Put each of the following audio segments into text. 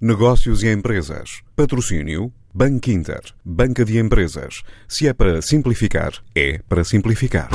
Negócios e empresas. Patrocínio. Banco Inter. Banca de empresas. Se é para simplificar, é para simplificar.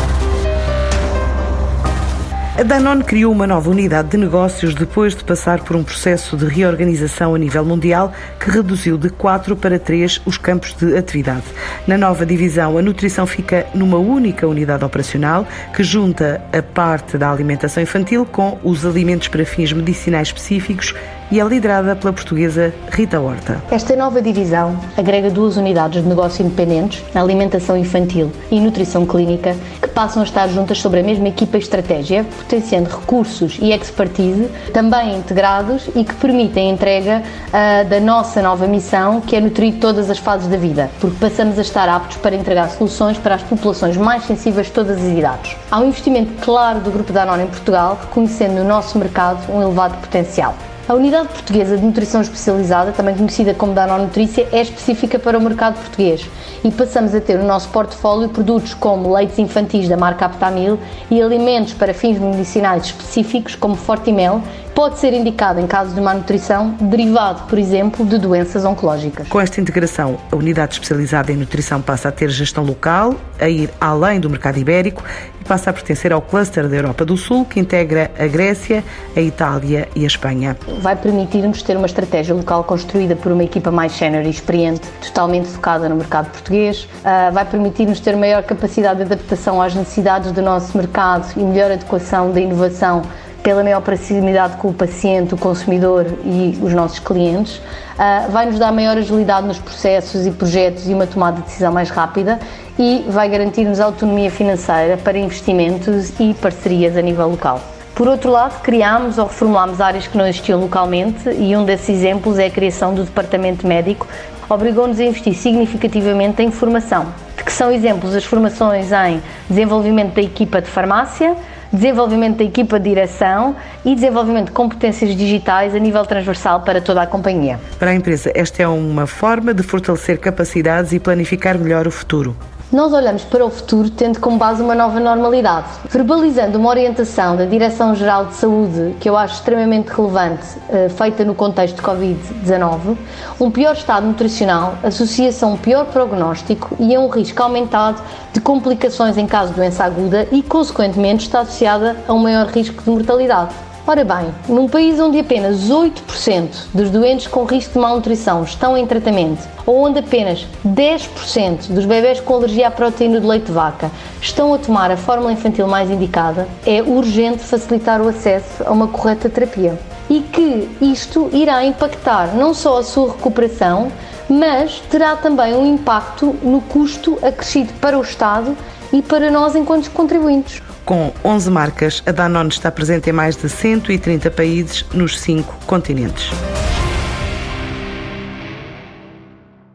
A Danone criou uma nova unidade de negócios depois de passar por um processo de reorganização a nível mundial que reduziu de quatro para três os campos de atividade. Na nova divisão, a nutrição fica numa única unidade operacional que junta a parte da alimentação infantil com os alimentos para fins medicinais específicos e é liderada pela portuguesa Rita Horta. Esta nova divisão agrega duas unidades de negócio independentes na alimentação infantil e nutrição clínica que passam a estar juntas sobre a mesma equipa e estratégia, potenciando recursos e expertise também integrados e que permitem a entrega uh, da nossa nova missão, que é nutrir todas as fases da vida, porque passamos a estar aptos para entregar soluções para as populações mais sensíveis de todas as idades. Há um investimento claro do Grupo Danone em Portugal, reconhecendo no nosso mercado um elevado potencial. A Unidade Portuguesa de Nutrição Especializada, também conhecida como Danonutrícia, é específica para o mercado português. E passamos a ter no nosso portfólio produtos como leites infantis da marca Aptamil e alimentos para fins medicinais específicos como Fortimel, pode ser indicado em caso de má nutrição, derivado, por exemplo, de doenças oncológicas. Com esta integração, a unidade especializada em nutrição passa a ter gestão local, a ir além do mercado ibérico e passa a pertencer ao cluster da Europa do Sul, que integra a Grécia, a Itália e a Espanha. Vai permitir-nos ter uma estratégia local construída por uma equipa mais sénior e experiente, totalmente focada no mercado português. Uh, vai permitir-nos ter maior capacidade de adaptação às necessidades do nosso mercado e melhor adequação da inovação pela maior proximidade com o paciente, o consumidor e os nossos clientes, uh, vai nos dar maior agilidade nos processos e projetos e uma tomada de decisão mais rápida e vai garantir-nos autonomia financeira para investimentos e parcerias a nível local. Por outro lado, criámos ou reformulámos áreas que não existiam localmente e um desses exemplos é a criação do Departamento Médico, obrigou-nos a investir significativamente em formação, que são exemplos as formações em desenvolvimento da equipa de farmácia, desenvolvimento da equipa de direção e desenvolvimento de competências digitais a nível transversal para toda a companhia. Para a empresa, esta é uma forma de fortalecer capacidades e planificar melhor o futuro nós olhamos para o futuro tendo como base uma nova normalidade, verbalizando uma orientação da Direção-Geral de Saúde, que eu acho extremamente relevante, eh, feita no contexto de Covid-19, um pior estado nutricional associa-se a um pior prognóstico e a um risco aumentado de complicações em caso de doença aguda e, consequentemente, está associada a um maior risco de mortalidade. Ora bem, num país onde apenas 8% dos doentes com risco de malnutrição estão em tratamento, ou onde apenas 10% dos bebés com alergia à proteína de leite de vaca estão a tomar a fórmula infantil mais indicada, é urgente facilitar o acesso a uma correta terapia. E que isto irá impactar não só a sua recuperação, mas terá também um impacto no custo acrescido para o Estado e para nós enquanto contribuintes. Com 11 marcas, a Danone está presente em mais de 130 países nos cinco continentes.